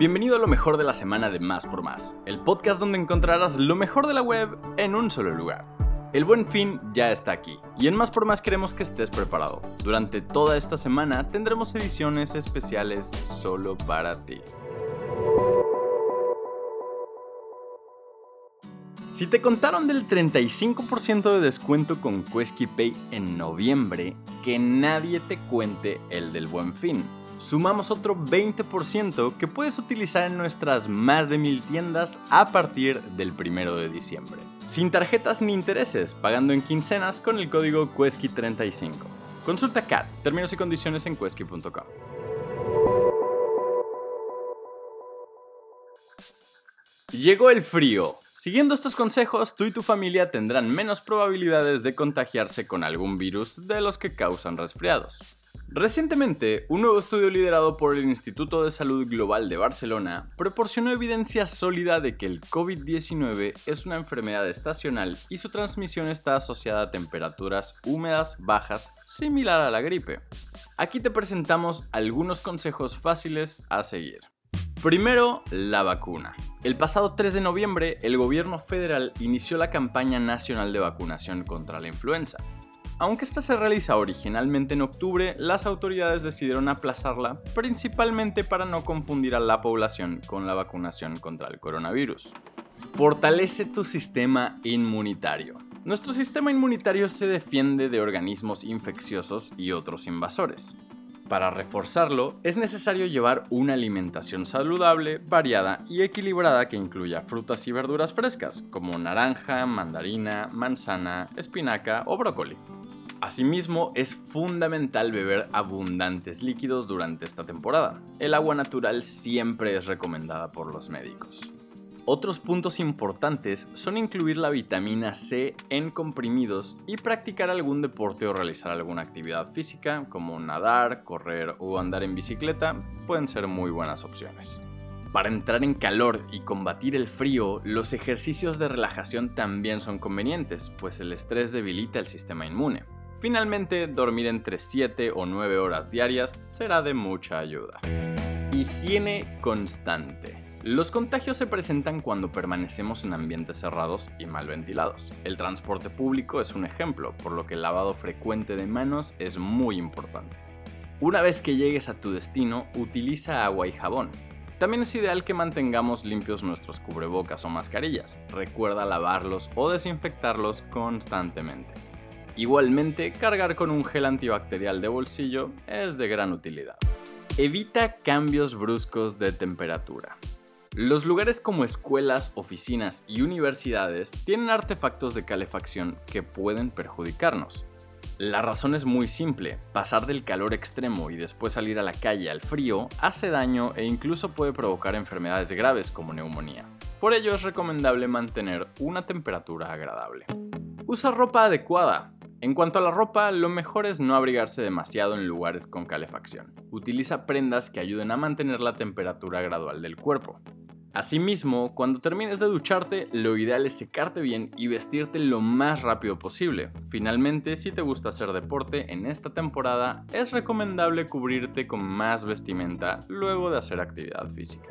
Bienvenido a lo mejor de la semana de Más por Más, el podcast donde encontrarás lo mejor de la web en un solo lugar. El buen fin ya está aquí y en Más por Más queremos que estés preparado. Durante toda esta semana tendremos ediciones especiales solo para ti. Si te contaron del 35% de descuento con Quesky Pay en noviembre, que nadie te cuente el del buen fin. Sumamos otro 20% que puedes utilizar en nuestras más de mil tiendas a partir del 1 de diciembre. Sin tarjetas ni intereses, pagando en quincenas con el código Quesky35. Consulta CAT, términos y condiciones en quesky.com. Llegó el frío. Siguiendo estos consejos, tú y tu familia tendrán menos probabilidades de contagiarse con algún virus de los que causan resfriados. Recientemente, un nuevo estudio liderado por el Instituto de Salud Global de Barcelona proporcionó evidencia sólida de que el COVID-19 es una enfermedad estacional y su transmisión está asociada a temperaturas húmedas bajas, similar a la gripe. Aquí te presentamos algunos consejos fáciles a seguir. Primero, la vacuna. El pasado 3 de noviembre, el gobierno federal inició la campaña nacional de vacunación contra la influenza. Aunque esta se realiza originalmente en octubre, las autoridades decidieron aplazarla principalmente para no confundir a la población con la vacunación contra el coronavirus. Fortalece tu sistema inmunitario. Nuestro sistema inmunitario se defiende de organismos infecciosos y otros invasores. Para reforzarlo, es necesario llevar una alimentación saludable, variada y equilibrada que incluya frutas y verduras frescas, como naranja, mandarina, manzana, espinaca o brócoli. Asimismo, es fundamental beber abundantes líquidos durante esta temporada. El agua natural siempre es recomendada por los médicos. Otros puntos importantes son incluir la vitamina C en comprimidos y practicar algún deporte o realizar alguna actividad física como nadar, correr o andar en bicicleta pueden ser muy buenas opciones. Para entrar en calor y combatir el frío, los ejercicios de relajación también son convenientes, pues el estrés debilita el sistema inmune. Finalmente, dormir entre 7 o 9 horas diarias será de mucha ayuda. Higiene constante. Los contagios se presentan cuando permanecemos en ambientes cerrados y mal ventilados. El transporte público es un ejemplo, por lo que el lavado frecuente de manos es muy importante. Una vez que llegues a tu destino, utiliza agua y jabón. También es ideal que mantengamos limpios nuestros cubrebocas o mascarillas. Recuerda lavarlos o desinfectarlos constantemente. Igualmente, cargar con un gel antibacterial de bolsillo es de gran utilidad. Evita cambios bruscos de temperatura. Los lugares como escuelas, oficinas y universidades tienen artefactos de calefacción que pueden perjudicarnos. La razón es muy simple, pasar del calor extremo y después salir a la calle al frío hace daño e incluso puede provocar enfermedades graves como neumonía. Por ello es recomendable mantener una temperatura agradable. Usa ropa adecuada. En cuanto a la ropa, lo mejor es no abrigarse demasiado en lugares con calefacción. Utiliza prendas que ayuden a mantener la temperatura gradual del cuerpo. Asimismo, cuando termines de ducharte, lo ideal es secarte bien y vestirte lo más rápido posible. Finalmente, si te gusta hacer deporte en esta temporada, es recomendable cubrirte con más vestimenta luego de hacer actividad física.